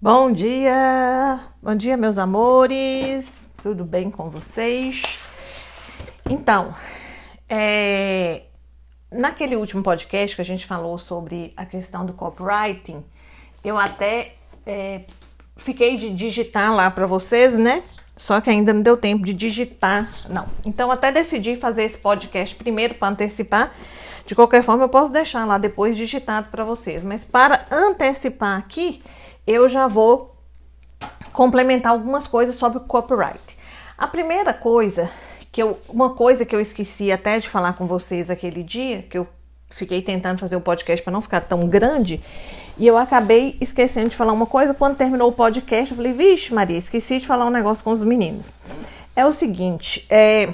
Bom dia, bom dia, meus amores, tudo bem com vocês? Então, é, naquele último podcast que a gente falou sobre a questão do copywriting, eu até é, fiquei de digitar lá para vocês, né? Só que ainda não deu tempo de digitar, não. Então, até decidi fazer esse podcast primeiro para antecipar. De qualquer forma, eu posso deixar lá depois digitado para vocês, mas para antecipar aqui eu já vou complementar algumas coisas sobre o copyright. A primeira coisa que eu, uma coisa que eu esqueci até de falar com vocês aquele dia, que eu fiquei tentando fazer o podcast para não ficar tão grande, e eu acabei esquecendo de falar uma coisa. Quando terminou o podcast, eu falei: Vixe, Maria, esqueci de falar um negócio com os meninos. É o seguinte: é,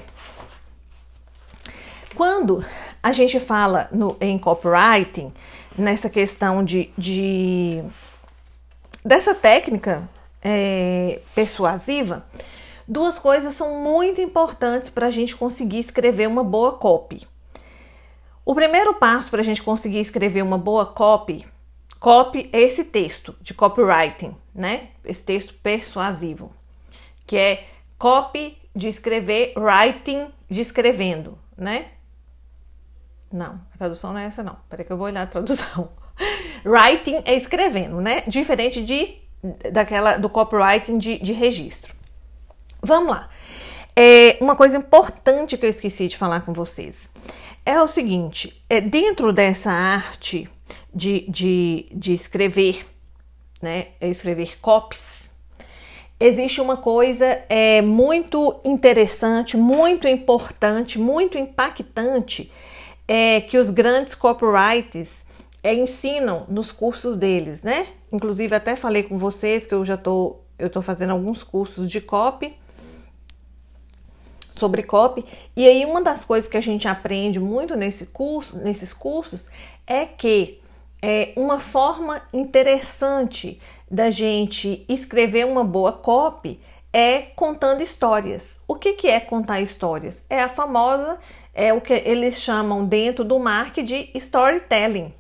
quando a gente fala no, em copywriting, nessa questão de, de dessa técnica é, persuasiva, duas coisas são muito importantes para a gente conseguir escrever uma boa copy. O primeiro passo para a gente conseguir escrever uma boa copy, copy é esse texto de copywriting, né? Esse texto persuasivo, que é copy de escrever, writing de escrevendo, né? Não, a tradução não é essa não. Peraí que eu vou olhar a tradução. Writing é escrevendo, né? Diferente de daquela do copywriting de, de registro. Vamos lá. É, uma coisa importante que eu esqueci de falar com vocês é o seguinte: é, dentro dessa arte de, de, de escrever, né? É escrever copies, existe uma coisa é, muito interessante, muito importante, muito impactante é, que os grandes copywriters é, ensinam nos cursos deles, né? Inclusive até falei com vocês que eu já tô eu tô fazendo alguns cursos de copy sobre copy e aí uma das coisas que a gente aprende muito nesse curso, nesses cursos é que é uma forma interessante da gente escrever uma boa copy é contando histórias. O que, que é contar histórias? É a famosa, é o que eles chamam dentro do marketing de storytelling.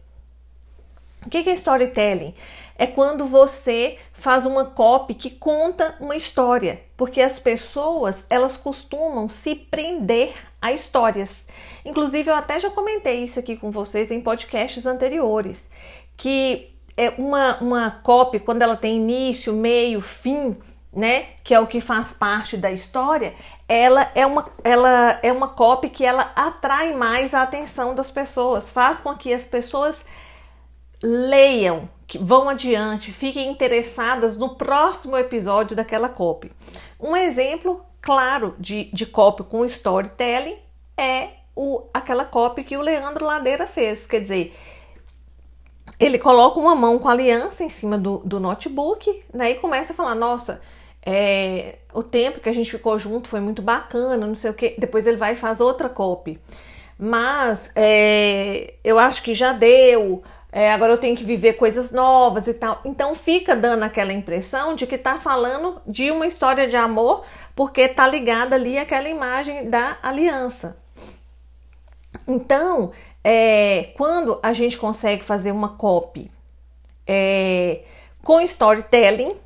O que é storytelling? É quando você faz uma copy que conta uma história, porque as pessoas elas costumam se prender a histórias. Inclusive eu até já comentei isso aqui com vocês em podcasts anteriores, que é uma uma copy quando ela tem início, meio, fim, né, que é o que faz parte da história, ela é uma ela é uma copy que ela atrai mais a atenção das pessoas, faz com que as pessoas leiam, que vão adiante, fiquem interessadas no próximo episódio daquela copy. Um exemplo claro de, de copy com storytelling é o, aquela copy que o Leandro Ladeira fez. Quer dizer, ele coloca uma mão com a aliança em cima do, do notebook né, e começa a falar: Nossa, é, o tempo que a gente ficou junto foi muito bacana, não sei o que. Depois ele vai e faz outra copy. Mas é, eu acho que já deu é, agora eu tenho que viver coisas novas e tal. Então fica dando aquela impressão de que tá falando de uma história de amor, porque tá ligada ali aquela imagem da aliança. Então, é, quando a gente consegue fazer uma copy é, com storytelling,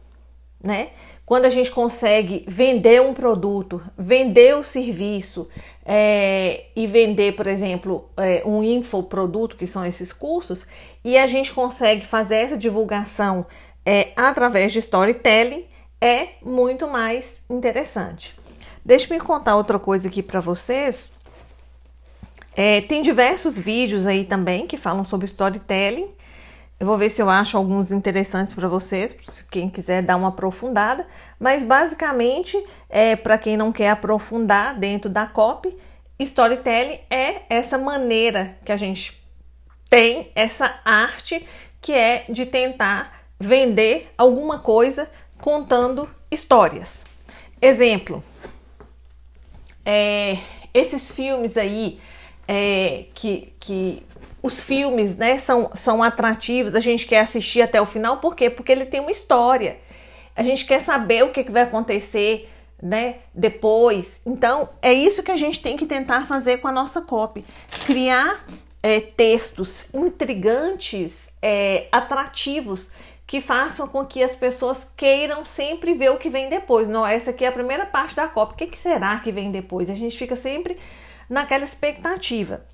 né? Quando a gente consegue vender um produto, vender o serviço é, e vender, por exemplo, é, um infoproduto, que são esses cursos, e a gente consegue fazer essa divulgação é, através de storytelling, é muito mais interessante. Deixa eu contar outra coisa aqui para vocês. É, tem diversos vídeos aí também que falam sobre storytelling. Eu vou ver se eu acho alguns interessantes para vocês, quem quiser dar uma aprofundada. Mas basicamente, é, para quem não quer aprofundar dentro da copy, storytelling é essa maneira que a gente tem, essa arte que é de tentar vender alguma coisa contando histórias. Exemplo, é, esses filmes aí é, que, que os filmes né, são, são atrativos, a gente quer assistir até o final, por quê? Porque ele tem uma história. A gente quer saber o que, que vai acontecer né, depois. Então, é isso que a gente tem que tentar fazer com a nossa copy. Criar é, textos intrigantes, é, atrativos, que façam com que as pessoas queiram sempre ver o que vem depois. Não, essa aqui é a primeira parte da Copa. O que, que será que vem depois? A gente fica sempre naquela expectativa.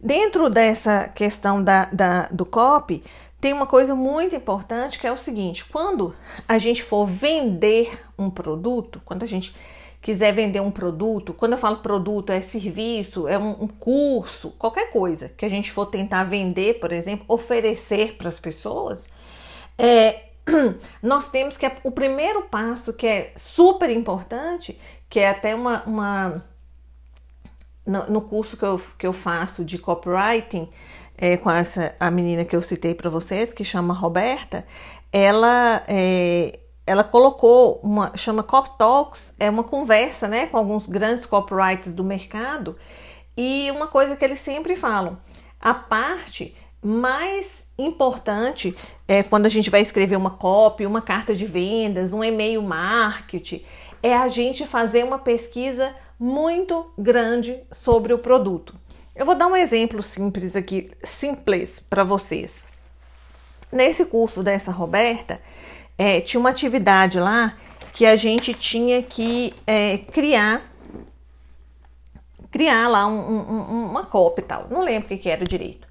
Dentro dessa questão da, da, do copy, tem uma coisa muito importante que é o seguinte: quando a gente for vender um produto, quando a gente quiser vender um produto, quando eu falo produto, é serviço, é um, um curso, qualquer coisa que a gente for tentar vender, por exemplo, oferecer para as pessoas, é, nós temos que o primeiro passo que é super importante, que é até uma, uma no, no curso que eu, que eu faço de copywriting, é, com essa a menina que eu citei para vocês, que chama Roberta, ela é, ela colocou uma chama Cop Talks, é uma conversa, né, com alguns grandes copywriters do mercado, e uma coisa que eles sempre falam, a parte mais importante é quando a gente vai escrever uma copy, uma carta de vendas, um e-mail marketing, é a gente fazer uma pesquisa muito grande sobre o produto. Eu vou dar um exemplo simples aqui, simples para vocês. Nesse curso dessa Roberta, é, tinha uma atividade lá que a gente tinha que é, criar criar lá um, um, uma cópia e tal. Não lembro o que, que era direito.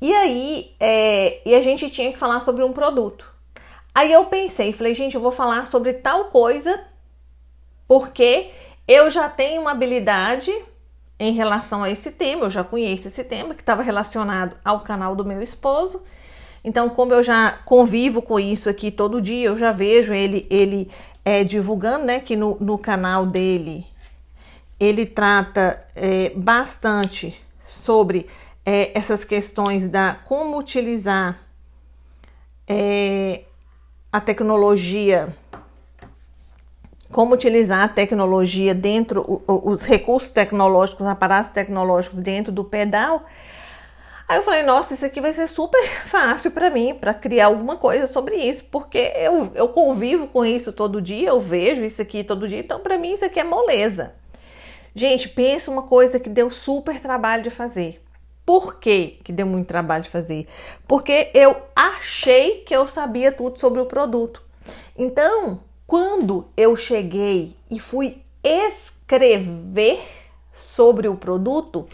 E aí, é, e a gente tinha que falar sobre um produto. Aí eu pensei, falei, gente, eu vou falar sobre tal coisa porque eu já tenho uma habilidade em relação a esse tema, eu já conheço esse tema que estava relacionado ao canal do meu esposo. Então, como eu já convivo com isso aqui todo dia, eu já vejo ele ele é, divulgando, né, que no, no canal dele ele trata é, bastante sobre é, essas questões da como utilizar é, a tecnologia como utilizar a tecnologia dentro, os recursos tecnológicos, aparatos tecnológicos dentro do pedal. Aí eu falei, nossa, isso aqui vai ser super fácil para mim, para criar alguma coisa sobre isso, porque eu, eu convivo com isso todo dia, eu vejo isso aqui todo dia, então para mim isso aqui é moleza. Gente, pensa uma coisa que deu super trabalho de fazer. Por que, que deu muito trabalho de fazer? Porque eu achei que eu sabia tudo sobre o produto. Então, quando eu cheguei e fui escrever sobre o produto,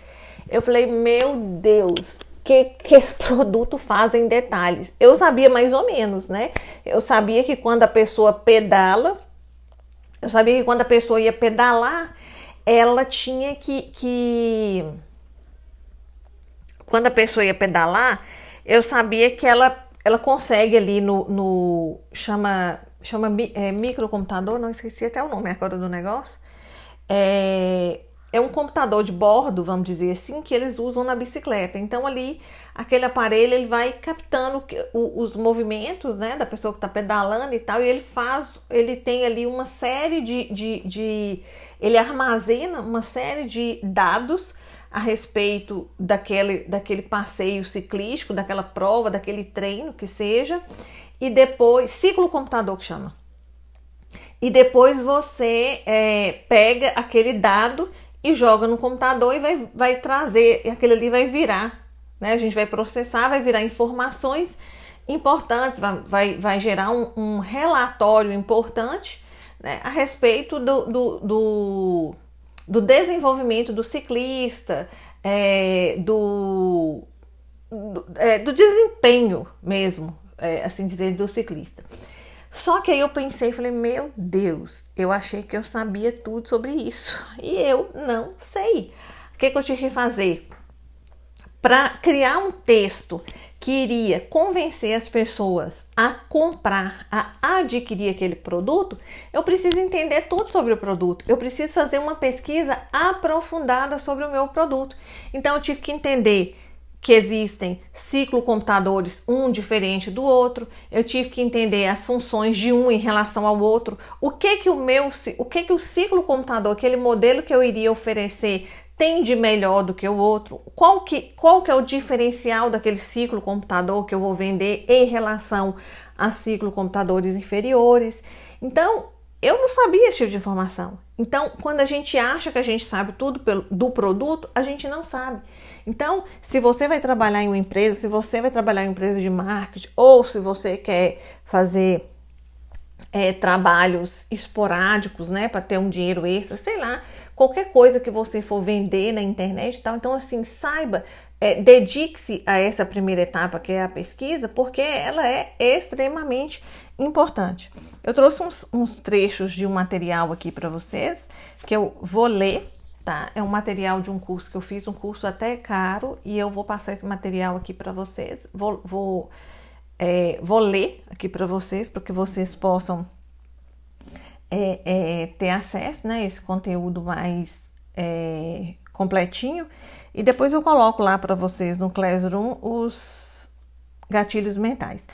eu falei: Meu Deus, que, que esse produto faz em detalhes. Eu sabia mais ou menos, né? Eu sabia que quando a pessoa pedala, eu sabia que quando a pessoa ia pedalar, ela tinha que. que... Quando a pessoa ia pedalar, eu sabia que ela, ela consegue ali no, no chama chama é, microcomputador, não esqueci até o nome agora do negócio. É, é um computador de bordo, vamos dizer assim, que eles usam na bicicleta. Então ali aquele aparelho ele vai captando os movimentos, né, da pessoa que está pedalando e tal, e ele faz, ele tem ali uma série de, de, de, ele armazena uma série de dados a respeito daquele, daquele passeio ciclístico, daquela prova, daquele treino que seja, e depois ciclo computador que chama. E depois você é, pega aquele dado e joga no computador e vai, vai trazer, e aquele ali vai virar, né? A gente vai processar, vai virar informações importantes, vai, vai, vai gerar um, um relatório importante né, a respeito do, do, do, do, desenvolvimento do ciclista, é, do, do, é, do desempenho mesmo é, assim dizer, do ciclista. Só que aí eu pensei falei, meu Deus, eu achei que eu sabia tudo sobre isso e eu não sei. O que, que eu tive que fazer? Para criar um texto que iria convencer as pessoas a comprar, a adquirir aquele produto, eu preciso entender tudo sobre o produto. Eu preciso fazer uma pesquisa aprofundada sobre o meu produto. Então eu tive que entender que existem ciclocomputadores um diferente do outro. Eu tive que entender as funções de um em relação ao outro. O que que o meu, o que que o ciclocomputador, aquele modelo que eu iria oferecer tem de melhor do que o outro? Qual que, qual que é o diferencial daquele ciclo computador que eu vou vender em relação a ciclo computadores inferiores? Então, eu não sabia esse tipo de informação. Então, quando a gente acha que a gente sabe tudo do produto, a gente não sabe. Então, se você vai trabalhar em uma empresa, se você vai trabalhar em uma empresa de marketing, ou se você quer fazer é, trabalhos esporádicos, né, para ter um dinheiro extra, sei lá, qualquer coisa que você for vender na internet e tal. Então, assim, saiba, é, dedique-se a essa primeira etapa que é a pesquisa, porque ela é extremamente importante. Eu trouxe uns, uns trechos de um material aqui para vocês que eu vou ler, tá? É um material de um curso que eu fiz, um curso até caro, e eu vou passar esse material aqui para vocês. Vou, vou, é, vou ler aqui para vocês, para que vocês possam é, é, ter acesso né, a esse conteúdo mais é, completinho. E depois eu coloco lá para vocês no Classroom os gatilhos mentais.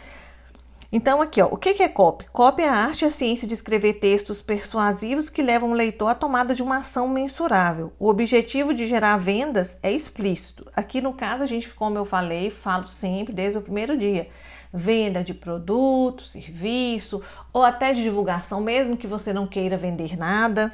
Então, aqui, ó, o que é copy? Copy é a arte e a ciência de escrever textos persuasivos que levam o leitor à tomada de uma ação mensurável. O objetivo de gerar vendas é explícito. Aqui no caso, a gente, como eu falei, falo sempre desde o primeiro dia: venda de produto, serviço ou até de divulgação, mesmo que você não queira vender nada.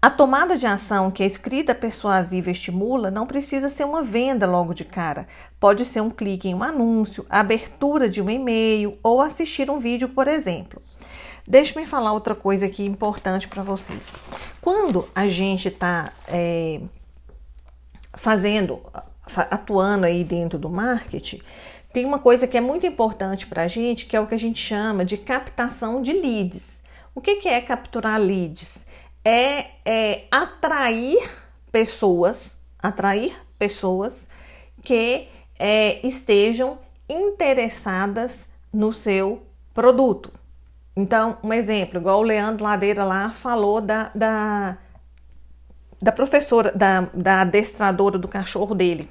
A tomada de ação que a escrita persuasiva estimula não precisa ser uma venda logo de cara. Pode ser um clique em um anúncio, a abertura de um e-mail ou assistir um vídeo, por exemplo. Deixe-me falar outra coisa aqui importante para vocês. Quando a gente está é, fazendo, atuando aí dentro do marketing, tem uma coisa que é muito importante para a gente, que é o que a gente chama de captação de leads. O que, que é capturar leads? É, é atrair pessoas, atrair pessoas que é, estejam interessadas no seu produto. Então, um exemplo, igual o Leandro Ladeira lá falou da, da, da professora, da, da adestradora do cachorro dele.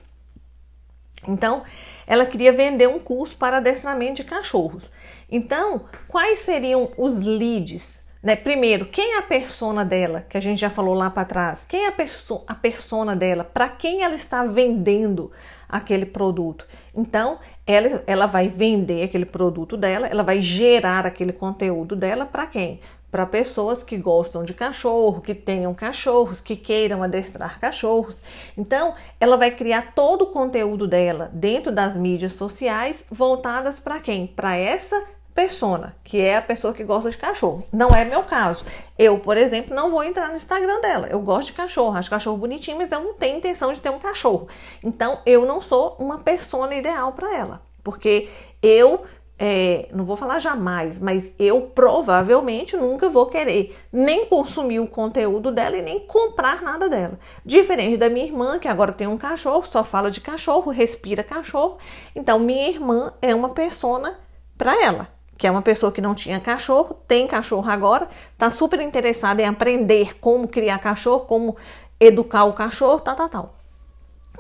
Então, ela queria vender um curso para adestramento de cachorros. Então, quais seriam os leads né? Primeiro, quem é a persona dela, que a gente já falou lá para trás? Quem é a, perso a persona dela? Para quem ela está vendendo aquele produto? Então, ela, ela vai vender aquele produto dela, ela vai gerar aquele conteúdo dela para quem? Para pessoas que gostam de cachorro, que tenham cachorros, que queiram adestrar cachorros. Então, ela vai criar todo o conteúdo dela dentro das mídias sociais voltadas para quem? Para essa persona, que é a pessoa que gosta de cachorro. Não é meu caso. Eu, por exemplo, não vou entrar no Instagram dela. Eu gosto de cachorro, acho cachorro bonitinho, mas eu não tenho intenção de ter um cachorro. Então, eu não sou uma persona ideal para ela, porque eu é, não vou falar jamais, mas eu provavelmente nunca vou querer nem consumir o conteúdo dela e nem comprar nada dela. Diferente da minha irmã, que agora tem um cachorro, só fala de cachorro, respira cachorro. Então, minha irmã é uma persona para ela que é uma pessoa que não tinha cachorro, tem cachorro agora, está super interessada em aprender como criar cachorro, como educar o cachorro, tal, tal, tal.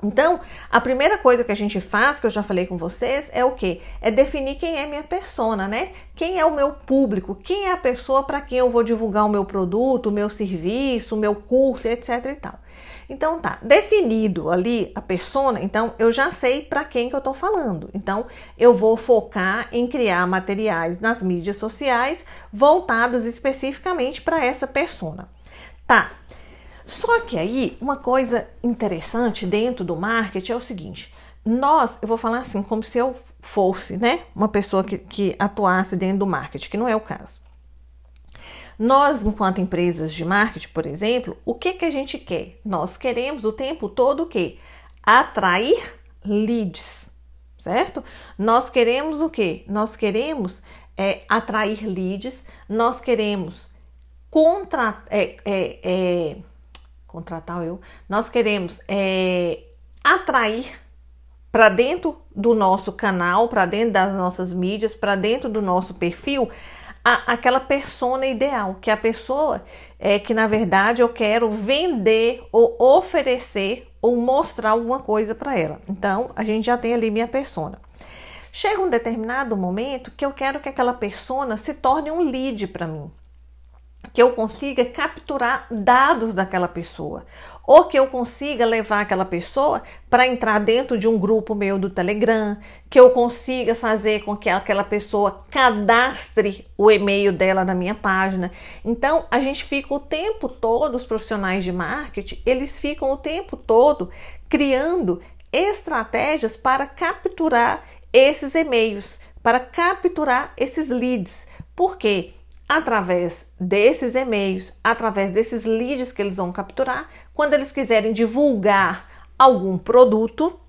Então, a primeira coisa que a gente faz, que eu já falei com vocês, é o que? É definir quem é minha persona, né? Quem é o meu público, quem é a pessoa para quem eu vou divulgar o meu produto, o meu serviço, o meu curso, etc e tal. Então tá, definido ali a persona, então eu já sei para quem que eu tô falando. Então eu vou focar em criar materiais nas mídias sociais voltadas especificamente para essa persona. Tá. Só que aí uma coisa interessante dentro do marketing é o seguinte: nós, eu vou falar assim, como se eu fosse, né, uma pessoa que, que atuasse dentro do marketing, que não é o caso. Nós, enquanto empresas de marketing, por exemplo, o que, que a gente quer? Nós queremos o tempo todo o quê? Atrair leads, certo? Nós queremos o quê? Nós queremos é, atrair leads, nós queremos contra, é, é, é contratar eu, nós queremos é, atrair para dentro do nosso canal, para dentro das nossas mídias, para dentro do nosso perfil a, aquela persona ideal, que é a pessoa é que na verdade eu quero vender ou oferecer ou mostrar alguma coisa para ela. Então, a gente já tem ali minha persona. Chega um determinado momento que eu quero que aquela persona se torne um lead para mim. que eu consiga capturar dados daquela pessoa, ou que eu consiga levar aquela pessoa para entrar dentro de um grupo meu do Telegram, que eu consiga fazer com que aquela pessoa cadastre o e-mail dela na minha página. Então, a gente fica o tempo todo, os profissionais de marketing, eles ficam o tempo todo criando estratégias para capturar esses e-mails, para capturar esses leads. Por quê? através desses e-mails, através desses leads que eles vão capturar, quando eles quiserem divulgar algum produto,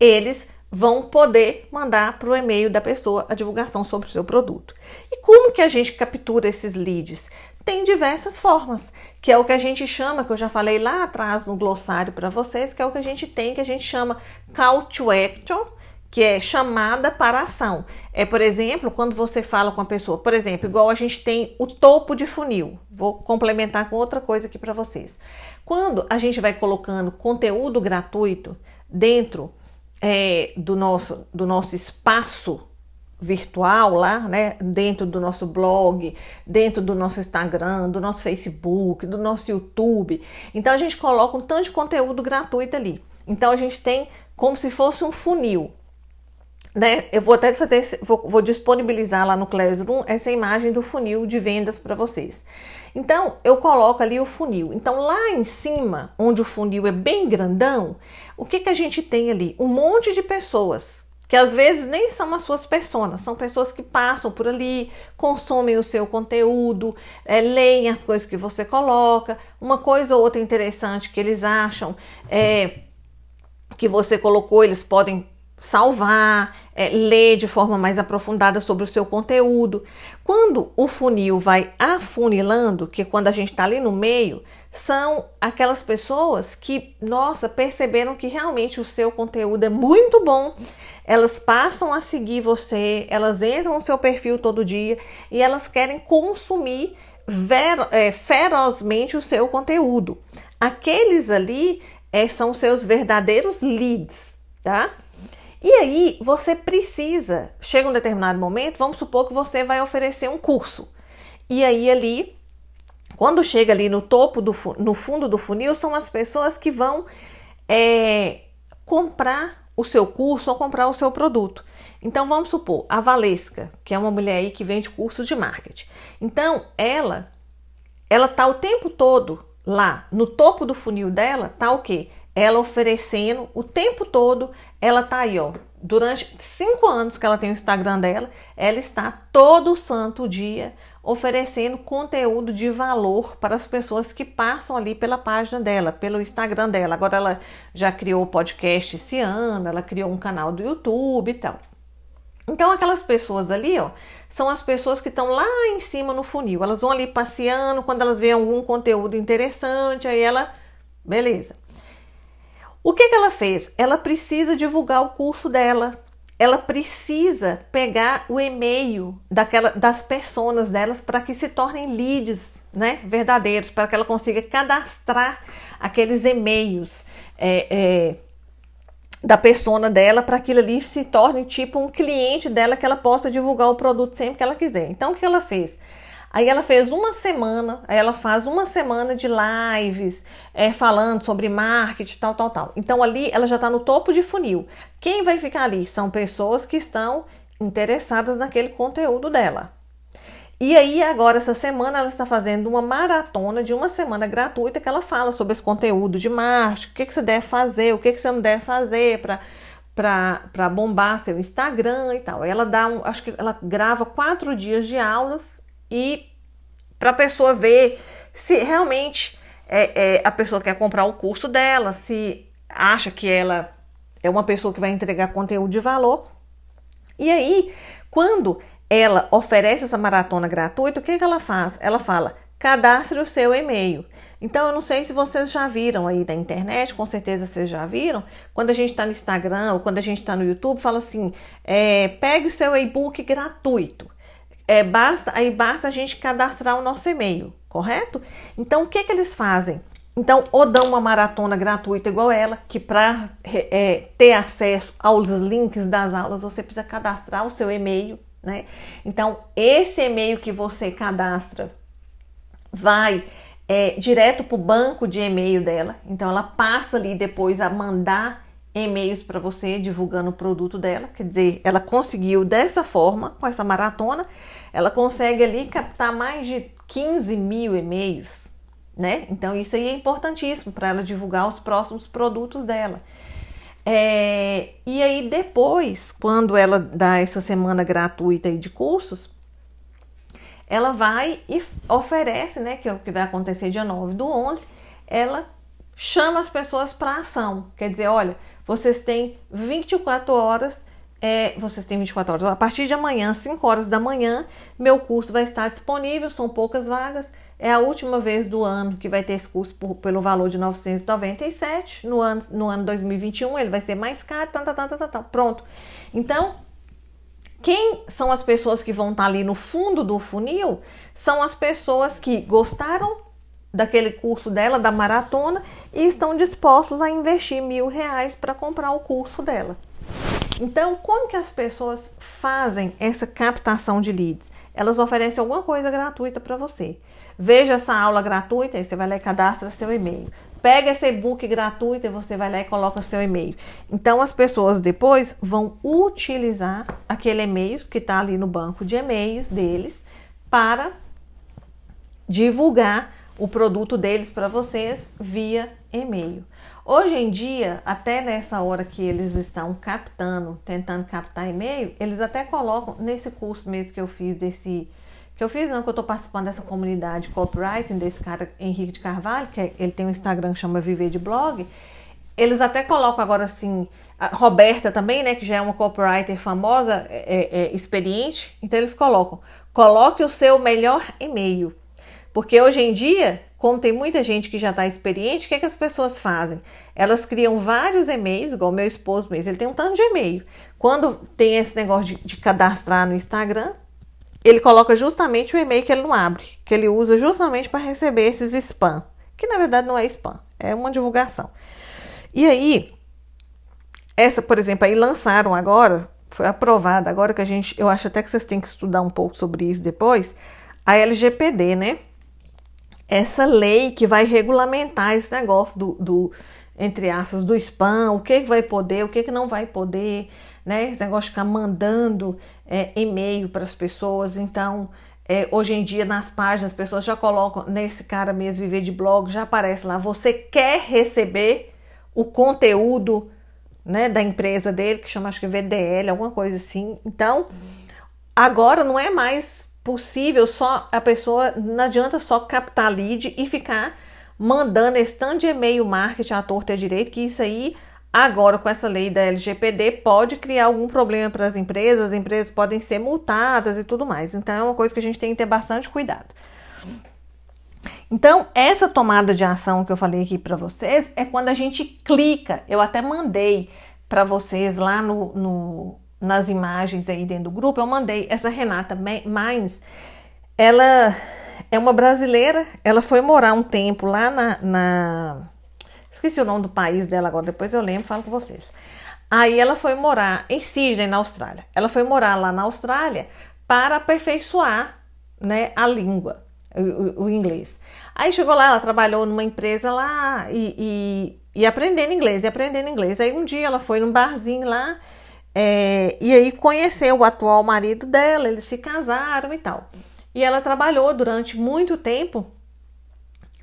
eles vão poder mandar para o e-mail da pessoa a divulgação sobre o seu produto. E como que a gente captura esses leads? Tem diversas formas, que é o que a gente chama, que eu já falei lá atrás no glossário para vocês, que é o que a gente tem, que a gente chama call to action, que é chamada para ação. É, por exemplo, quando você fala com a pessoa, por exemplo, igual a gente tem o topo de funil. Vou complementar com outra coisa aqui para vocês. Quando a gente vai colocando conteúdo gratuito dentro é, do, nosso, do nosso espaço virtual lá, né, dentro do nosso blog, dentro do nosso Instagram, do nosso Facebook, do nosso YouTube. Então a gente coloca um tanto de conteúdo gratuito ali. Então a gente tem como se fosse um funil né? Eu vou até fazer, vou, vou disponibilizar lá no Classroom essa imagem do funil de vendas para vocês. Então, eu coloco ali o funil. Então, lá em cima, onde o funil é bem grandão, o que, que a gente tem ali? Um monte de pessoas que às vezes nem são as suas personas, são pessoas que passam por ali, consomem o seu conteúdo, é, leem as coisas que você coloca. Uma coisa ou outra interessante que eles acham é, que você colocou, eles podem salvar, é, ler de forma mais aprofundada sobre o seu conteúdo. Quando o funil vai afunilando, que é quando a gente está ali no meio, são aquelas pessoas que, nossa, perceberam que realmente o seu conteúdo é muito bom, elas passam a seguir você, elas entram no seu perfil todo dia e elas querem consumir é, ferozmente o seu conteúdo. Aqueles ali é, são seus verdadeiros leads, tá? E aí você precisa, chega um determinado momento, vamos supor que você vai oferecer um curso. E aí ali, quando chega ali no topo do no fundo do funil, são as pessoas que vão é, comprar o seu curso ou comprar o seu produto. Então vamos supor a Valesca, que é uma mulher aí que vende cursos de marketing. Então ela, ela tá o tempo todo lá no topo do funil dela, tá o quê? ela oferecendo o tempo todo, ela tá aí, ó. Durante cinco anos que ela tem o Instagram dela, ela está todo santo dia oferecendo conteúdo de valor para as pessoas que passam ali pela página dela, pelo Instagram dela. Agora ela já criou o podcast esse ano, ela criou um canal do YouTube e tal. Então aquelas pessoas ali, ó, são as pessoas que estão lá em cima no funil. Elas vão ali passeando, quando elas veem algum conteúdo interessante, aí ela, beleza. O que, que ela fez? Ela precisa divulgar o curso dela. Ela precisa pegar o e-mail daquela, das pessoas delas para que se tornem leads né, verdadeiros, para que ela consiga cadastrar aqueles e-mails é, é, da persona dela para que ali se torne tipo um cliente dela que ela possa divulgar o produto sempre que ela quiser. Então, o que ela fez? Aí ela fez uma semana, aí ela faz uma semana de lives é, falando sobre marketing, tal, tal, tal. Então ali ela já está no topo de funil. Quem vai ficar ali são pessoas que estão interessadas naquele conteúdo dela. E aí, agora, essa semana, ela está fazendo uma maratona de uma semana gratuita que ela fala sobre esse conteúdo de marketing, o que, que você deve fazer, o que, que você não deve fazer para para bombar seu Instagram e tal. Ela dá um, acho que ela grava quatro dias de aulas e para a pessoa ver se realmente é, é, a pessoa quer comprar o curso dela, se acha que ela é uma pessoa que vai entregar conteúdo de valor. E aí, quando ela oferece essa maratona gratuita, o que, que ela faz? Ela fala: cadastre o seu e-mail. Então, eu não sei se vocês já viram aí na internet, com certeza vocês já viram. Quando a gente está no Instagram ou quando a gente está no YouTube, fala assim: é, pegue o seu e-book gratuito é, basta, aí basta a gente cadastrar o nosso e-mail, correto? Então, o que, que eles fazem? Então, ou dão uma maratona gratuita igual ela, que para é, ter acesso aos links das aulas, você precisa cadastrar o seu e-mail, né? Então, esse e-mail que você cadastra vai é, direto para o banco de e-mail dela. Então ela passa ali depois a mandar e-mails para você divulgando o produto dela. Quer dizer, ela conseguiu dessa forma, com essa maratona, ela consegue ali captar mais de 15 mil e-mails, né? Então isso aí é importantíssimo para ela divulgar os próximos produtos dela. É, e aí depois, quando ela dá essa semana gratuita de cursos, ela vai e oferece, né, que é o que vai acontecer dia 9 do 11, ela chama as pessoas para ação. Quer dizer, olha, vocês têm 24 horas, é, vocês têm 24 horas, a partir de amanhã, 5 horas da manhã, meu curso vai estar disponível, são poucas vagas, é a última vez do ano que vai ter esse curso por, pelo valor de 997, no ano, no ano 2021 ele vai ser mais caro, tá, tá, tá, tá, tá, pronto. Então, quem são as pessoas que vão estar ali no fundo do funil? São as pessoas que gostaram daquele curso dela, da maratona, e estão dispostos a investir mil reais para comprar o curso dela. Então, como que as pessoas fazem essa captação de leads? Elas oferecem alguma coisa gratuita para você. Veja essa aula gratuita, aí você vai lá e cadastra seu e-mail. Pega esse e-book gratuito e você vai lá e coloca seu e-mail. Então as pessoas depois vão utilizar aquele e-mail que está ali no banco de e-mails deles para divulgar o produto deles para vocês via e-mail. Hoje em dia, até nessa hora que eles estão captando, tentando captar e-mail, eles até colocam nesse curso mesmo que eu fiz desse que eu fiz, não, que eu estou participando dessa comunidade copywriting desse cara Henrique de Carvalho, que é, ele tem um Instagram que chama Viver de Blog. Eles até colocam agora assim, Roberta também, né, que já é uma copywriter famosa, é, é, é experiente, então eles colocam, coloque o seu melhor e-mail. Porque hoje em dia, como tem muita gente que já está experiente, o que, é que as pessoas fazem? Elas criam vários e-mails, igual meu esposo mesmo, ele tem um tanto de e-mail. Quando tem esse negócio de, de cadastrar no Instagram, ele coloca justamente o e-mail que ele não abre, que ele usa justamente para receber esses spam, que na verdade não é spam, é uma divulgação. E aí, essa, por exemplo, aí lançaram agora, foi aprovada agora que a gente, eu acho até que vocês têm que estudar um pouco sobre isso depois, a LGPD, né? Essa lei que vai regulamentar esse negócio do, do entre aspas, do spam, o que, que vai poder, o que, que não vai poder, né? Esse negócio de ficar mandando é, e-mail para as pessoas. Então, é, hoje em dia, nas páginas, as pessoas já colocam, nesse cara mesmo, Viver de Blog, já aparece lá, você quer receber o conteúdo né, da empresa dele, que chama acho que VDL, alguma coisa assim. Então, agora não é mais possível só a pessoa, não adianta só captar lead e ficar mandando esse tanto de e-mail marketing à torta e à direito, que isso aí Agora, com essa lei da LGPD, pode criar algum problema para as empresas, as empresas podem ser multadas e tudo mais. Então, é uma coisa que a gente tem que ter bastante cuidado. Então, essa tomada de ação que eu falei aqui para vocês é quando a gente clica. Eu até mandei para vocês lá no, no, nas imagens aí dentro do grupo, eu mandei essa Renata Mines. Ela é uma brasileira, ela foi morar um tempo lá na, na Esqueci o nome do país dela agora, depois eu lembro, falo com vocês. Aí ela foi morar em Sydney, na Austrália. Ela foi morar lá na Austrália para aperfeiçoar né, a língua, o, o inglês. Aí chegou lá, ela trabalhou numa empresa lá e, e, e, aprendendo inglês, e aprendendo inglês. Aí um dia ela foi num barzinho lá é, e aí conheceu o atual marido dela, eles se casaram e tal. E ela trabalhou durante muito tempo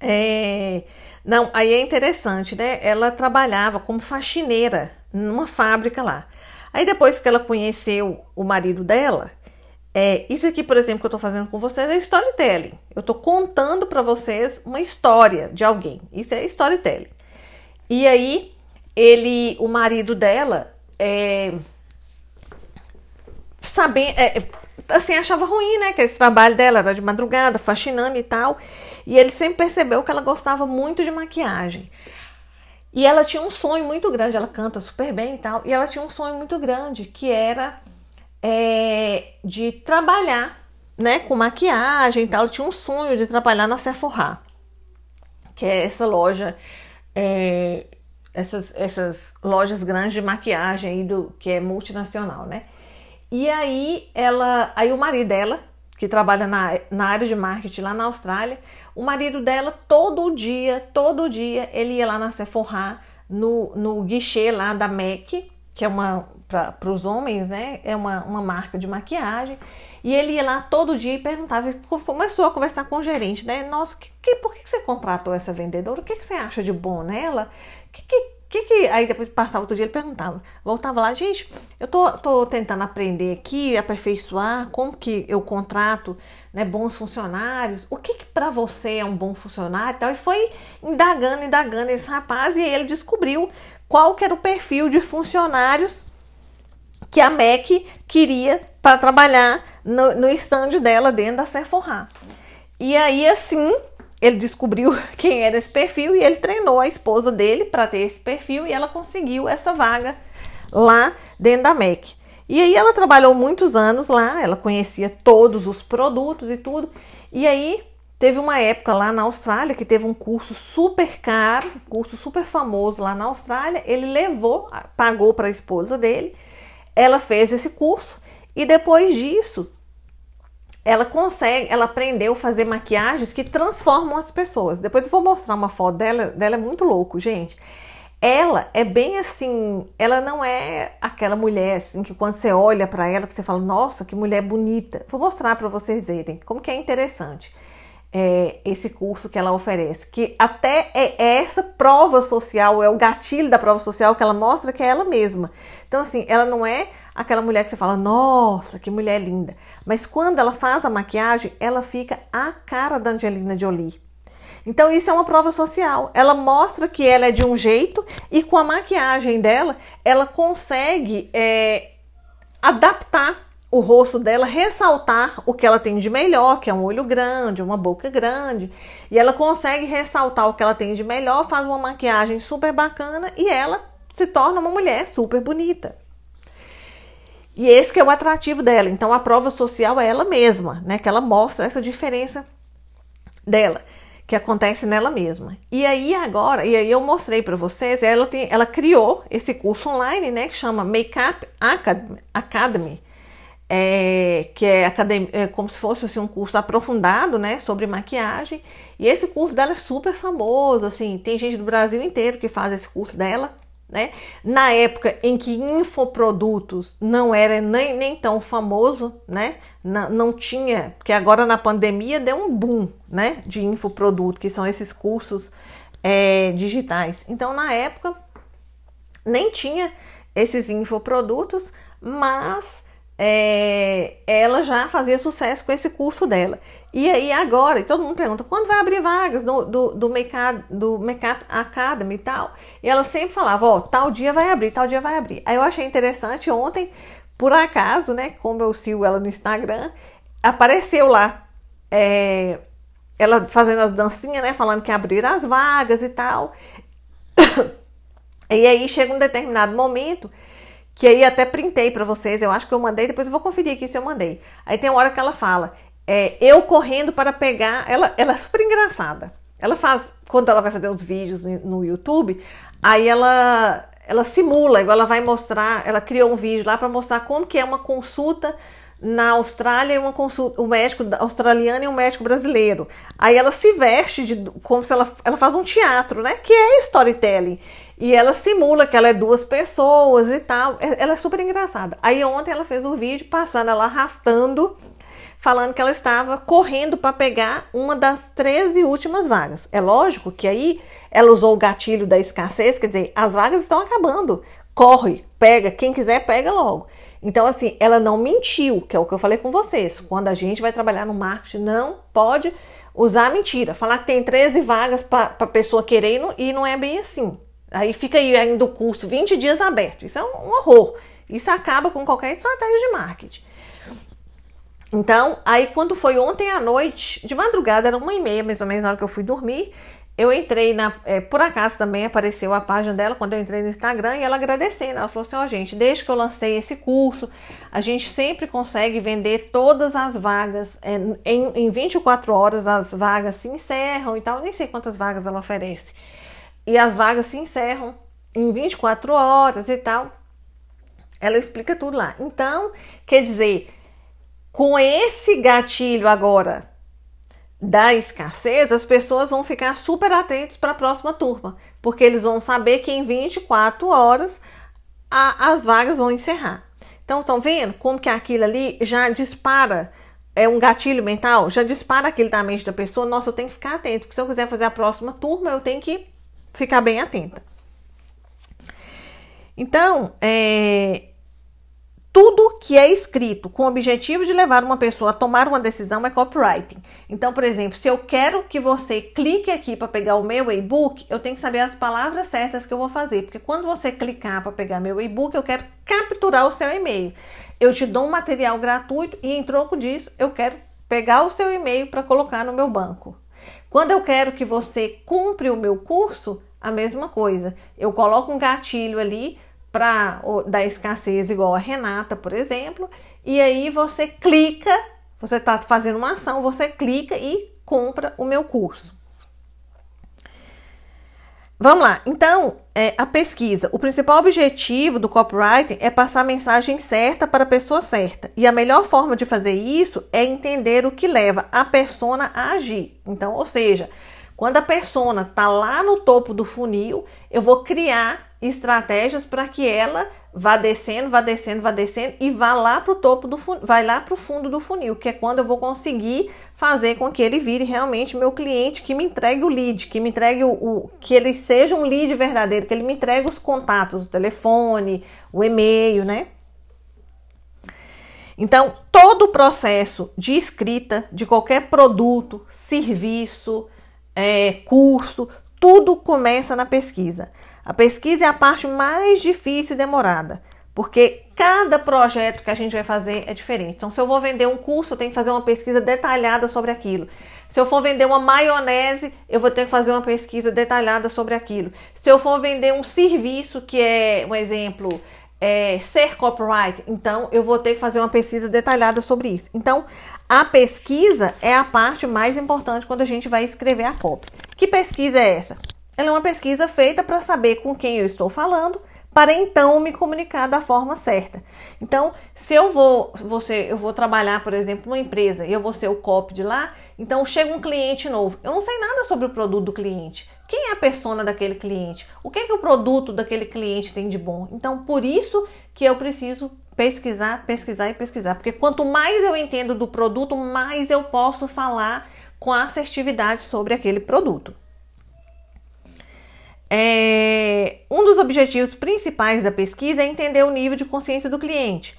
é, não, aí é interessante, né? Ela trabalhava como faxineira numa fábrica lá. Aí depois que ela conheceu o marido dela, é, isso aqui, por exemplo, que eu estou fazendo com vocês é storytelling. Eu estou contando para vocês uma história de alguém. Isso é storytelling. E aí, ele, o marido dela, é, sabendo, é, assim, achava ruim, né? Que esse trabalho dela era de madrugada, faxinando e tal. E ele sempre percebeu que ela gostava muito de maquiagem. E ela tinha um sonho muito grande, ela canta super bem e tal, e ela tinha um sonho muito grande que era é, de trabalhar né, com maquiagem e tal. Ela tinha um sonho de trabalhar na Sephora, que é essa loja, é, essas, essas lojas grandes de maquiagem aí do, que é multinacional, né? E aí ela, aí o marido dela que trabalha na, na área de marketing lá na Austrália. O marido dela, todo dia, todo dia, ele ia lá na Sephora, no, no guichê lá da MAC, que é uma para os homens, né? É uma, uma marca de maquiagem. E ele ia lá todo dia e perguntava, começou a conversar com o gerente, né? Nossa, que, que, por que você contratou essa vendedora? O que, que você acha de bom nela? Que, que, que, que aí depois passava outro dia ele perguntava, voltava lá, gente, eu tô, tô tentando aprender aqui, aperfeiçoar, como que eu contrato né, bons funcionários, o que, que para você é um bom funcionário e tal, e foi indagando, indagando esse rapaz, e ele descobriu qual que era o perfil de funcionários que a MEC queria para trabalhar no, stand dela dentro da Sephora. E aí, assim, ele descobriu quem era esse perfil e ele treinou a esposa dele para ter esse perfil e ela conseguiu essa vaga lá dentro da MEC. E aí ela trabalhou muitos anos lá, ela conhecia todos os produtos e tudo. E aí teve uma época lá na Austrália que teve um curso super caro, um curso super famoso lá na Austrália. Ele levou, pagou para a esposa dele. Ela fez esse curso e depois disso ela consegue, ela aprendeu a fazer maquiagens que transformam as pessoas. Depois eu vou mostrar uma foto dela, dela é muito louco, gente. Ela é bem assim, ela não é aquela mulher assim que quando você olha para ela que você fala, nossa, que mulher bonita. Vou mostrar para vocês verem como que é interessante é, esse curso que ela oferece, que até é essa prova social, é o gatilho da prova social que ela mostra que é ela mesma. Então, assim, ela não é aquela mulher que você fala, nossa, que mulher linda. Mas quando ela faz a maquiagem, ela fica a cara da Angelina Jolie. Então, isso é uma prova social. Ela mostra que ela é de um jeito e com a maquiagem dela, ela consegue é, adaptar o rosto dela ressaltar o que ela tem de melhor, que é um olho grande, uma boca grande, e ela consegue ressaltar o que ela tem de melhor, faz uma maquiagem super bacana e ela se torna uma mulher super bonita. E esse que é o atrativo dela. Então a prova social é ela mesma, né? Que ela mostra essa diferença dela, que acontece nela mesma. E aí agora, e aí eu mostrei para vocês, ela tem, ela criou esse curso online, né, que chama Makeup Academy, é, que é, academia, é como se fosse assim, um curso aprofundado, né, sobre maquiagem. E esse curso dela é super famoso, assim, tem gente do Brasil inteiro que faz esse curso dela, né? Na época em que infoprodutos não era nem, nem tão famoso, né? Não, não tinha, porque agora na pandemia deu um boom, né, de infoproduto, que são esses cursos é, digitais. Então, na época nem tinha esses infoprodutos, mas é, ela já fazia sucesso com esse curso dela. E aí agora, e todo mundo pergunta, quando vai abrir vagas do, do, Makeup, do Makeup Academy e tal? E ela sempre falava, ó, tal dia vai abrir, tal dia vai abrir. Aí eu achei interessante, ontem, por acaso, né, como eu sigo ela no Instagram, apareceu lá, é, ela fazendo as dancinhas, né, falando que abriram as vagas e tal. e aí chega um determinado momento que aí até printei para vocês, eu acho que eu mandei, depois eu vou conferir aqui se eu mandei. Aí tem uma hora que ela fala, é, eu correndo para pegar, ela, ela é super engraçada. Ela faz, quando ela vai fazer os vídeos no YouTube, aí ela, ela simula, igual ela vai mostrar, ela criou um vídeo lá para mostrar como que é uma consulta na Austrália uma consulta, o médico australiano e um médico brasileiro. Aí ela se veste de, como se ela, ela faz um teatro, né? Que é storytelling. E ela simula que ela é duas pessoas e tal. É, ela é super engraçada. Aí ontem ela fez um vídeo passando ela arrastando, falando que ela estava correndo para pegar uma das 13 últimas vagas. É lógico que aí ela usou o gatilho da escassez, quer dizer, as vagas estão acabando. Corre, pega, quem quiser pega logo. Então, assim, ela não mentiu, que é o que eu falei com vocês. Quando a gente vai trabalhar no marketing, não pode usar mentira. Falar que tem 13 vagas para a pessoa querer e não é bem assim. Aí fica aí ainda o curso 20 dias aberto. Isso é um horror. Isso acaba com qualquer estratégia de marketing. Então, aí quando foi ontem à noite, de madrugada, era uma e meia mais ou menos na hora que eu fui dormir, eu entrei na. É, por acaso também apareceu a página dela quando eu entrei no Instagram e ela agradecendo. Ela falou assim: Ó, oh, gente, desde que eu lancei esse curso, a gente sempre consegue vender todas as vagas. É, em, em 24 horas as vagas se encerram e tal. nem sei quantas vagas ela oferece e as vagas se encerram em 24 horas e tal. Ela explica tudo lá. Então, quer dizer, Com esse gatilho agora da escassez, as pessoas vão ficar super atentos para a próxima turma, porque eles vão saber que em 24 horas a, as vagas vão encerrar. Então, estão vendo como que aquilo ali já dispara, é um gatilho mental, já dispara aquilo da mente da pessoa. Nossa, eu tenho que ficar atento, porque se eu quiser fazer a próxima turma, eu tenho que ficar bem atenta. Então, é, tudo que é escrito com o objetivo de levar uma pessoa a tomar uma decisão é copywriting. Então, por exemplo, se eu quero que você clique aqui para pegar o meu e-book, eu tenho que saber as palavras certas que eu vou fazer, porque quando você clicar para pegar meu e-book, eu quero capturar o seu e-mail. Eu te dou um material gratuito e em troco disso, eu quero pegar o seu e-mail para colocar no meu banco. Quando eu quero que você cumpra o meu curso, a mesma coisa. Eu coloco um gatilho ali para da escassez igual a Renata, por exemplo, e aí você clica, você está fazendo uma ação, você clica e compra o meu curso. Vamos lá, então, é, a pesquisa. O principal objetivo do copywriting é passar a mensagem certa para a pessoa certa. E a melhor forma de fazer isso é entender o que leva a persona a agir. Então, ou seja, quando a persona está lá no topo do funil, eu vou criar estratégias para que ela vá descendo, vá descendo, vá descendo e vá lá para o topo do funil, vai lá para o fundo do funil, que é quando eu vou conseguir fazer com que ele vire realmente meu cliente, que me entregue o lead, que me entregue o, o que ele seja um lead verdadeiro, que ele me entregue os contatos, o telefone, o e-mail, né? Então, todo o processo de escrita de qualquer produto, serviço, é, curso, tudo começa na pesquisa. A pesquisa é a parte mais difícil e demorada, porque cada projeto que a gente vai fazer é diferente. Então, se eu vou vender um curso, eu tenho que fazer uma pesquisa detalhada sobre aquilo. Se eu for vender uma maionese, eu vou ter que fazer uma pesquisa detalhada sobre aquilo. Se eu for vender um serviço, que é um exemplo, é, ser copyright, então eu vou ter que fazer uma pesquisa detalhada sobre isso. Então, a pesquisa é a parte mais importante quando a gente vai escrever a copy. Que pesquisa é essa? Ela é uma pesquisa feita para saber com quem eu estou falando, para então me comunicar da forma certa. Então, se eu vou, você, eu vou trabalhar, por exemplo, numa empresa e eu vou ser o copy de lá, então chega um cliente novo. Eu não sei nada sobre o produto do cliente. Quem é a persona daquele cliente? O que é que o produto daquele cliente tem de bom? Então, por isso que eu preciso pesquisar, pesquisar e pesquisar, porque quanto mais eu entendo do produto, mais eu posso falar com assertividade sobre aquele produto. É, um dos objetivos principais da pesquisa é entender o nível de consciência do cliente.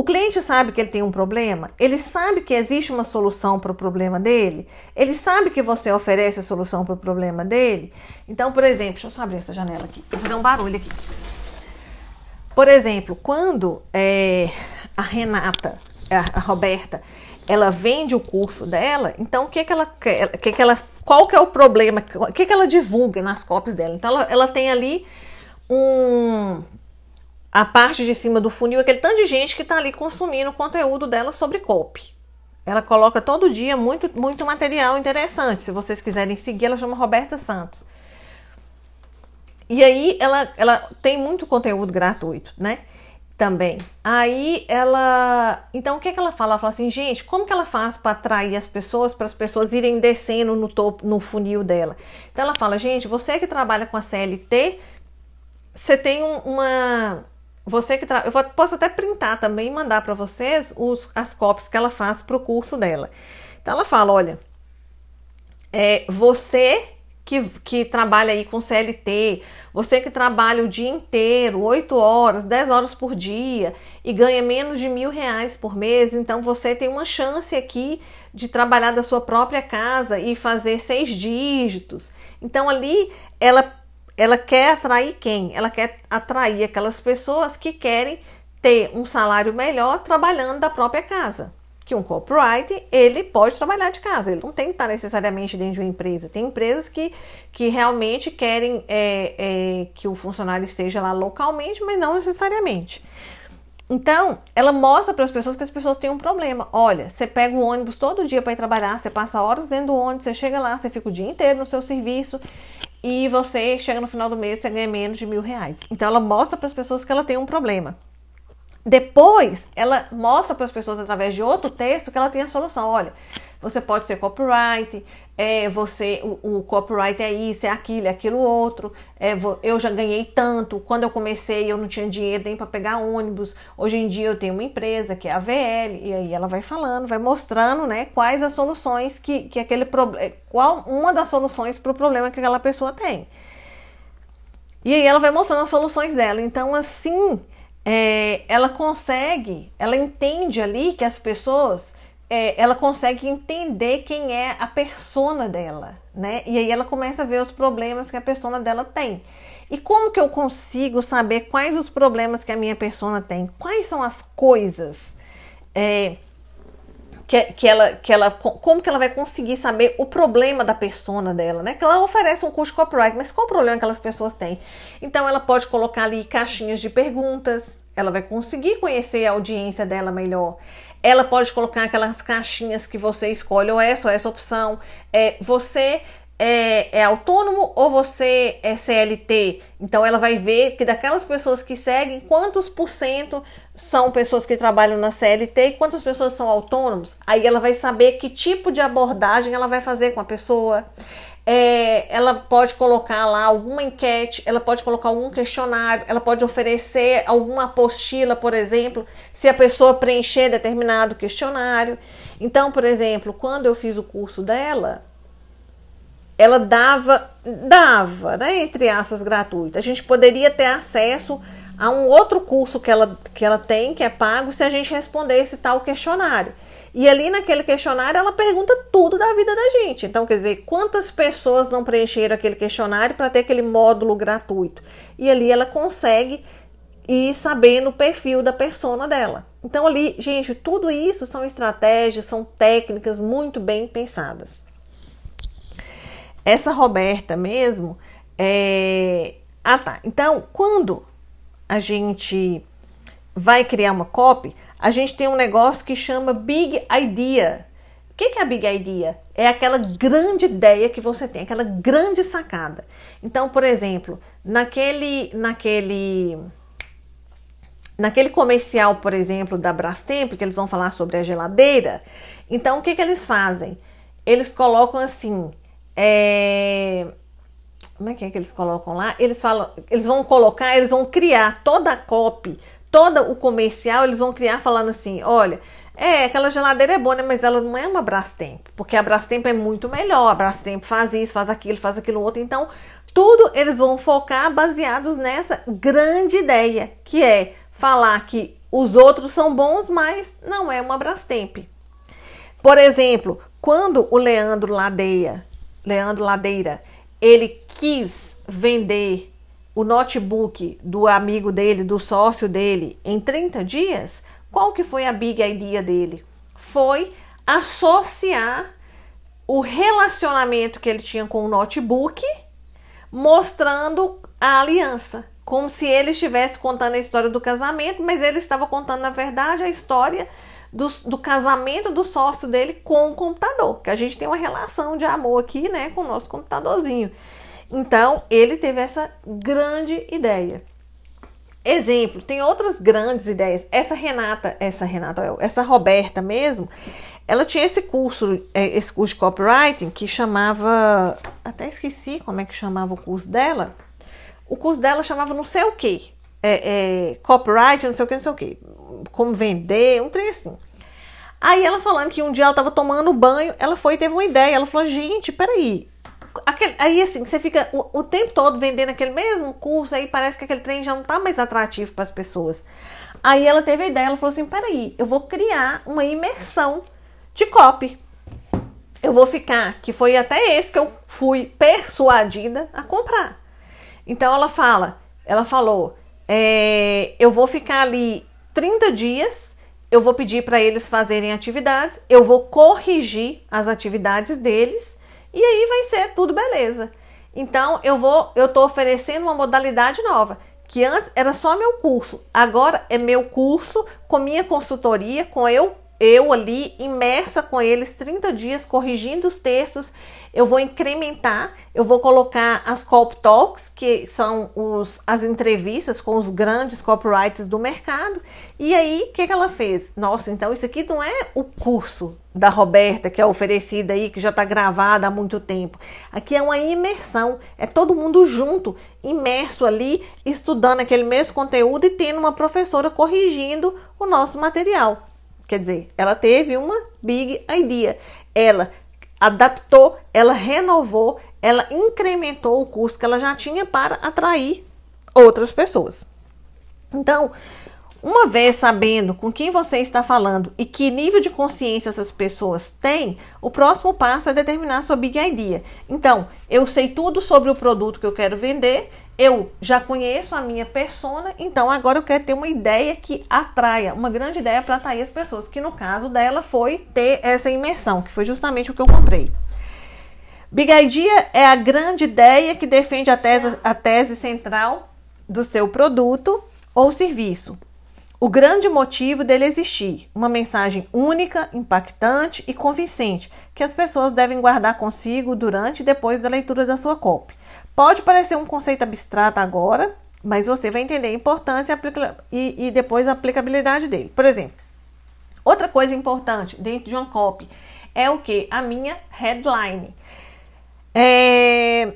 O cliente sabe que ele tem um problema, ele sabe que existe uma solução para o problema dele, ele sabe que você oferece a solução para o problema dele. Então, por exemplo, deixa eu só abrir essa janela aqui, vou fazer um barulho aqui. Por exemplo, quando é, a Renata, a Roberta, ela vende o curso dela, então o que que ela quer, que que ela, qual que é o problema, o que que ela divulga nas copies dela? Então ela, ela tem ali um a parte de cima do funil, aquele tanto de gente que está ali consumindo o conteúdo dela sobre copy. Ela coloca todo dia muito, muito material interessante. Se vocês quiserem seguir, ela chama Roberta Santos. E aí ela, ela tem muito conteúdo gratuito, né? também. Aí ela. Então o que, é que ela fala? Ela fala assim, gente, como que ela faz para atrair as pessoas, para as pessoas irem descendo no topo, no funil dela? Então ela fala, gente, você que trabalha com a CLT, você tem uma. Você que tra... Eu posso até printar também e mandar para vocês os, as cópias que ela faz para o curso dela. Então ela fala: olha, é, você que, que trabalha aí com CLT, você que trabalha o dia inteiro, 8 horas, 10 horas por dia e ganha menos de mil reais por mês, então você tem uma chance aqui de trabalhar da sua própria casa e fazer seis dígitos. Então ali ela, ela quer atrair quem? Ela quer atrair aquelas pessoas que querem ter um salário melhor trabalhando da própria casa que um copyright ele pode trabalhar de casa, ele não tem que estar necessariamente dentro de uma empresa. Tem empresas que, que realmente querem é, é, que o funcionário esteja lá localmente, mas não necessariamente. Então, ela mostra para as pessoas que as pessoas têm um problema. Olha, você pega o ônibus todo dia para ir trabalhar, você passa horas dentro do ônibus, você chega lá, você fica o dia inteiro no seu serviço e você chega no final do mês, você ganha menos de mil reais. Então, ela mostra para as pessoas que ela tem um problema. Depois, ela mostra para as pessoas através de outro texto que ela tem a solução. Olha, você pode ser copyright, é, você o, o copyright é isso, é aquilo, é aquilo outro. É, eu já ganhei tanto. Quando eu comecei, eu não tinha dinheiro nem para pegar ônibus. Hoje em dia eu tenho uma empresa que é a VL, e aí ela vai falando, vai mostrando né, quais as soluções que, que aquele problema. Qual uma das soluções para o problema que aquela pessoa tem. E aí ela vai mostrando as soluções dela. Então, assim, é, ela consegue, ela entende ali que as pessoas é, ela consegue entender quem é a persona dela, né? E aí ela começa a ver os problemas que a persona dela tem. E como que eu consigo saber quais os problemas que a minha persona tem? Quais são as coisas é, que, que, ela, que ela, como que ela vai conseguir saber o problema da persona dela, né? Que ela oferece um curso de copyright, mas qual o problema que aquelas pessoas têm? Então ela pode colocar ali caixinhas de perguntas, ela vai conseguir conhecer a audiência dela melhor. Ela pode colocar aquelas caixinhas que você escolhe, ou essa ou essa opção. É, você é, é, autônomo ou você é CLT? Então ela vai ver que daquelas pessoas que seguem, quantos por cento são pessoas que trabalham na CLT e quantas pessoas são autônomos. Aí ela vai saber que tipo de abordagem ela vai fazer com a pessoa é, ela pode colocar lá alguma enquete, ela pode colocar algum questionário, ela pode oferecer alguma apostila, por exemplo, se a pessoa preencher determinado questionário. Então, por exemplo, quando eu fiz o curso dela, ela dava, dava, né, entre aspas, gratuito. A gente poderia ter acesso a um outro curso que ela, que ela tem, que é pago, se a gente respondesse tal questionário. E ali naquele questionário ela pergunta tudo da vida da gente. Então, quer dizer, quantas pessoas não preencheram aquele questionário para ter aquele módulo gratuito? E ali ela consegue ir sabendo o perfil da persona dela. Então, ali, gente, tudo isso são estratégias, são técnicas muito bem pensadas. Essa Roberta mesmo é. Ah, tá. Então, quando a gente vai criar uma copy, a gente tem um negócio que chama Big Idea. O que é a Big Idea? É aquela grande ideia que você tem, aquela grande sacada. Então, por exemplo, naquele, naquele, naquele comercial, por exemplo, da Brastemp, que eles vão falar sobre a geladeira. Então, o que, que eles fazem? Eles colocam assim, é, como é que é que eles colocam lá? Eles falam, eles vão colocar, eles vão criar toda a copy todo o comercial eles vão criar falando assim: olha, é, aquela geladeira é boa, né? Mas ela não é uma Brastemp, porque a Brastemp é muito melhor. A Brastemp faz isso, faz aquilo, faz aquilo outro. Então, tudo eles vão focar baseados nessa grande ideia, que é falar que os outros são bons, mas não é uma Brastemp. Por exemplo, quando o Leandro Ladeira, Leandro Ladeira, ele quis vender o notebook do amigo dele, do sócio dele, em 30 dias, qual que foi a big idea dele? Foi associar o relacionamento que ele tinha com o notebook, mostrando a aliança, como se ele estivesse contando a história do casamento, mas ele estava contando, na verdade, a história do, do, casamento do sócio dele com o computador, que a gente tem uma relação de amor aqui, né, com o nosso computadorzinho. Então, ele teve essa grande ideia. Exemplo, tem outras grandes ideias. Essa Renata, essa Renata, essa Roberta mesmo, ela tinha esse curso, é, esse curso de copywriting que chamava, até esqueci como é que chamava o curso dela. O curso dela chamava não sei o que, é, é, copyright, não sei o que, não sei o que, como vender, um trem assim. Aí ela falando que um dia ela estava tomando banho, ela foi e teve uma ideia. Ela falou: gente, peraí, Aquele, aí assim, você fica o, o, tempo todo vendendo aquele mesmo curso, aí parece que aquele trem já não tá mais atrativo para as pessoas. Aí ela teve a ideia, ela falou assim: peraí, eu vou criar uma imersão de copy. Eu vou ficar, que foi até esse que eu fui persuadida a comprar. Então ela fala, ela falou, é, eu vou ficar ali 30 dias, eu vou pedir para eles fazerem atividades, eu vou corrigir as atividades deles e aí vai ser tudo beleza. Então eu vou, eu tô oferecendo uma modalidade nova, que antes era só meu curso, agora é meu curso com minha consultoria, com eu eu ali imersa com eles 30 dias corrigindo os textos. Eu vou incrementar, eu vou colocar as Cop Talks, que são os, as entrevistas com os grandes copywriters do mercado. E aí, o que, que ela fez? Nossa, então isso aqui não é o curso da Roberta, que é oferecida aí, que já está gravada há muito tempo. Aqui é uma imersão, é todo mundo junto, imerso ali, estudando aquele mesmo conteúdo e tendo uma professora corrigindo o nosso material. Quer dizer, ela teve uma big idea. Ela adaptou, ela renovou, ela incrementou o curso que ela já tinha para atrair outras pessoas. Então, uma vez sabendo com quem você está falando e que nível de consciência essas pessoas têm, o próximo passo é determinar sua big idea. Então, eu sei tudo sobre o produto que eu quero vender, eu já conheço a minha persona, então agora eu quero ter uma ideia que atraia, uma grande ideia para atrair as pessoas, que no caso dela foi ter essa imersão, que foi justamente o que eu comprei. Big Idea é a grande ideia que defende a tese, a tese central do seu produto ou serviço. O grande motivo dele existir, uma mensagem única, impactante e convincente, que as pessoas devem guardar consigo durante e depois da leitura da sua copy. Pode parecer um conceito abstrato agora, mas você vai entender a importância e, e depois a aplicabilidade dele. Por exemplo, outra coisa importante dentro de uma copy é o que? A minha headline. É,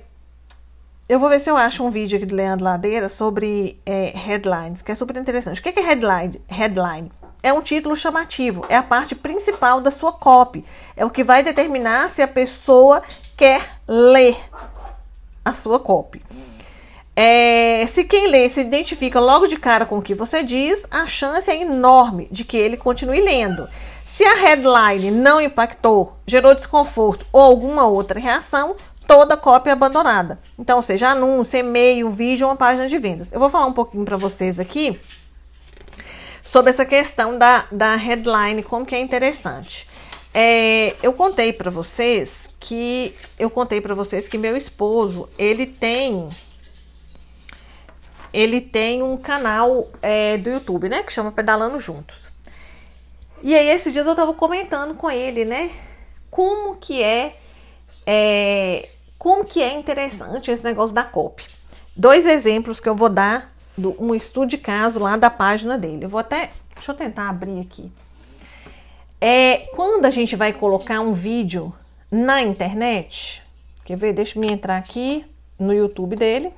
eu vou ver se eu acho um vídeo aqui do Leandro Ladeira sobre é, headlines, que é super interessante. O que é headline? Headline é um título chamativo, é a parte principal da sua copy. É o que vai determinar se a pessoa quer ler a sua copy. É, se quem lê se identifica logo de cara com o que você diz, a chance é enorme de que ele continue lendo. Se a headline não impactou, gerou desconforto ou alguma outra reação, toda cópia abandonada. Então, seja anúncio, e-mail, vídeo, uma página de vendas. Eu vou falar um pouquinho para vocês aqui sobre essa questão da, da headline, como que é interessante. É, eu contei para vocês que eu contei para vocês que meu esposo ele tem ele tem um canal é, do YouTube, né, que chama Pedalando Juntos. E aí esses dias eu tava comentando com ele, né, como que é, é como que é interessante esse negócio da COP. Dois exemplos que eu vou dar do um estudo de caso lá da página dele. Eu vou até, deixa eu tentar abrir aqui. É, quando a gente vai colocar um vídeo na internet, quer ver? Deixa eu entrar aqui no YouTube dele.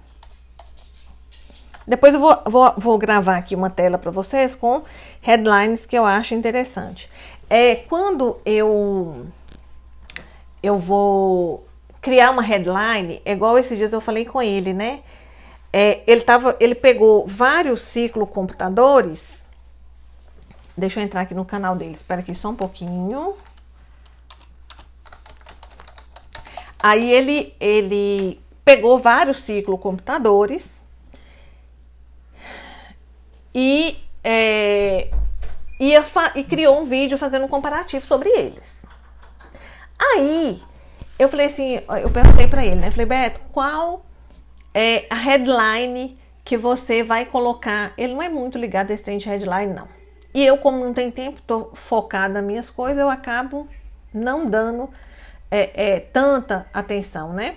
Depois eu vou, vou, vou gravar aqui uma tela para vocês com headlines que eu acho interessante. É quando eu eu vou criar uma headline, é igual esses dias eu falei com ele, né? É, ele, tava, ele pegou vários ciclocomputadores. Deixa eu entrar aqui no canal dele, espera aqui só um pouquinho. Aí ele, ele pegou vários ciclocomputadores e, é, ia e criou um vídeo fazendo um comparativo sobre eles. Aí eu falei assim, eu perguntei para ele, né? falei, Beto, qual é a headline que você vai colocar? Ele não é muito ligado a esse trem de headline, não. E eu, como não tenho tempo, tô focada nas minhas coisas, eu acabo não dando é, é, tanta atenção, né?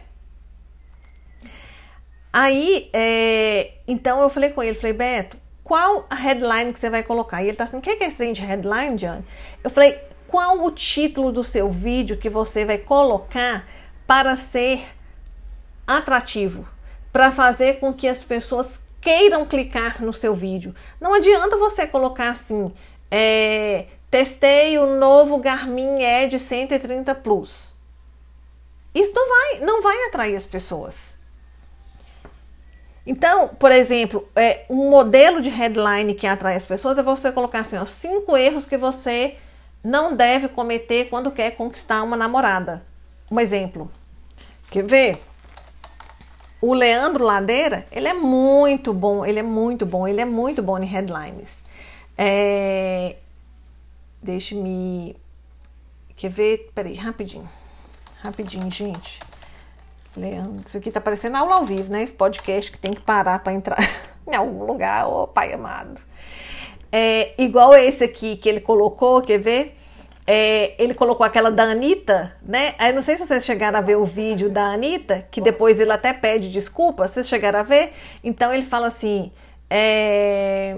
Aí, é, então eu falei com ele, falei, Beto, qual a headline que você vai colocar? E ele tá assim, o que é esse trem de headline, John? Eu falei, qual o título do seu vídeo que você vai colocar para ser atrativo, para fazer com que as pessoas queiram clicar no seu vídeo. Não adianta você colocar assim, é, testei o novo Garmin Edge 130 Plus. Isso não vai, não vai atrair as pessoas. Então, por exemplo, é, um modelo de headline que atrai as pessoas é você colocar assim, ó, cinco erros que você não deve cometer quando quer conquistar uma namorada. Um exemplo. Quer ver? O Leandro Ladeira, ele é muito bom, ele é muito bom, ele é muito bom em headlines. É... Deixe-me. Quer ver? Peraí, rapidinho. Rapidinho, gente. Leandro, isso aqui tá parecendo aula ao vivo, né? Esse podcast que tem que parar para entrar em algum lugar, ô oh, pai amado. É, igual esse aqui que ele colocou, quer ver? É, ele colocou aquela da Anitta, né? Aí não sei se vocês chegaram a ver o vídeo da Anitta, que depois ele até pede desculpa, vocês chegaram a ver? Então ele fala assim. É...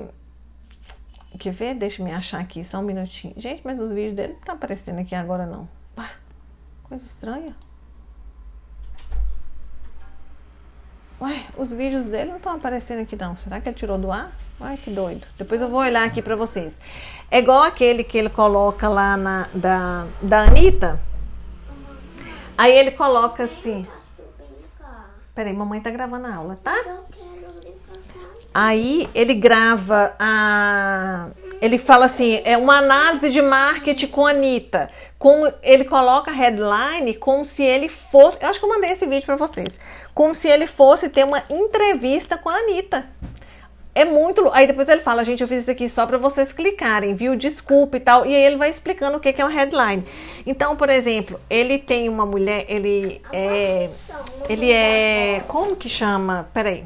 Quer ver? Deixa eu me achar aqui, só um minutinho. Gente, mas os vídeos dele não tá aparecendo aqui agora, não. Coisa estranha. Ué, os vídeos dele não estão aparecendo aqui, não. Será que ele tirou do ar? Ai, que doido. Depois eu vou olhar aqui pra vocês. É igual aquele que ele coloca lá na da, da Anitta. Aí ele coloca assim. Peraí, mamãe tá gravando a aula, tá? Aí ele grava a. Ele fala assim: é uma análise de marketing com a Anitta. Com, ele coloca a headline como se ele fosse. Eu acho que eu mandei esse vídeo para vocês. Como se ele fosse ter uma entrevista com a Anitta. É muito. Aí depois ele fala, gente, eu fiz isso aqui só para vocês clicarem, viu? Desculpa e tal. E aí ele vai explicando o que é uma headline. Então, por exemplo, ele tem uma mulher, ele é. Ele é. Como que chama? Peraí.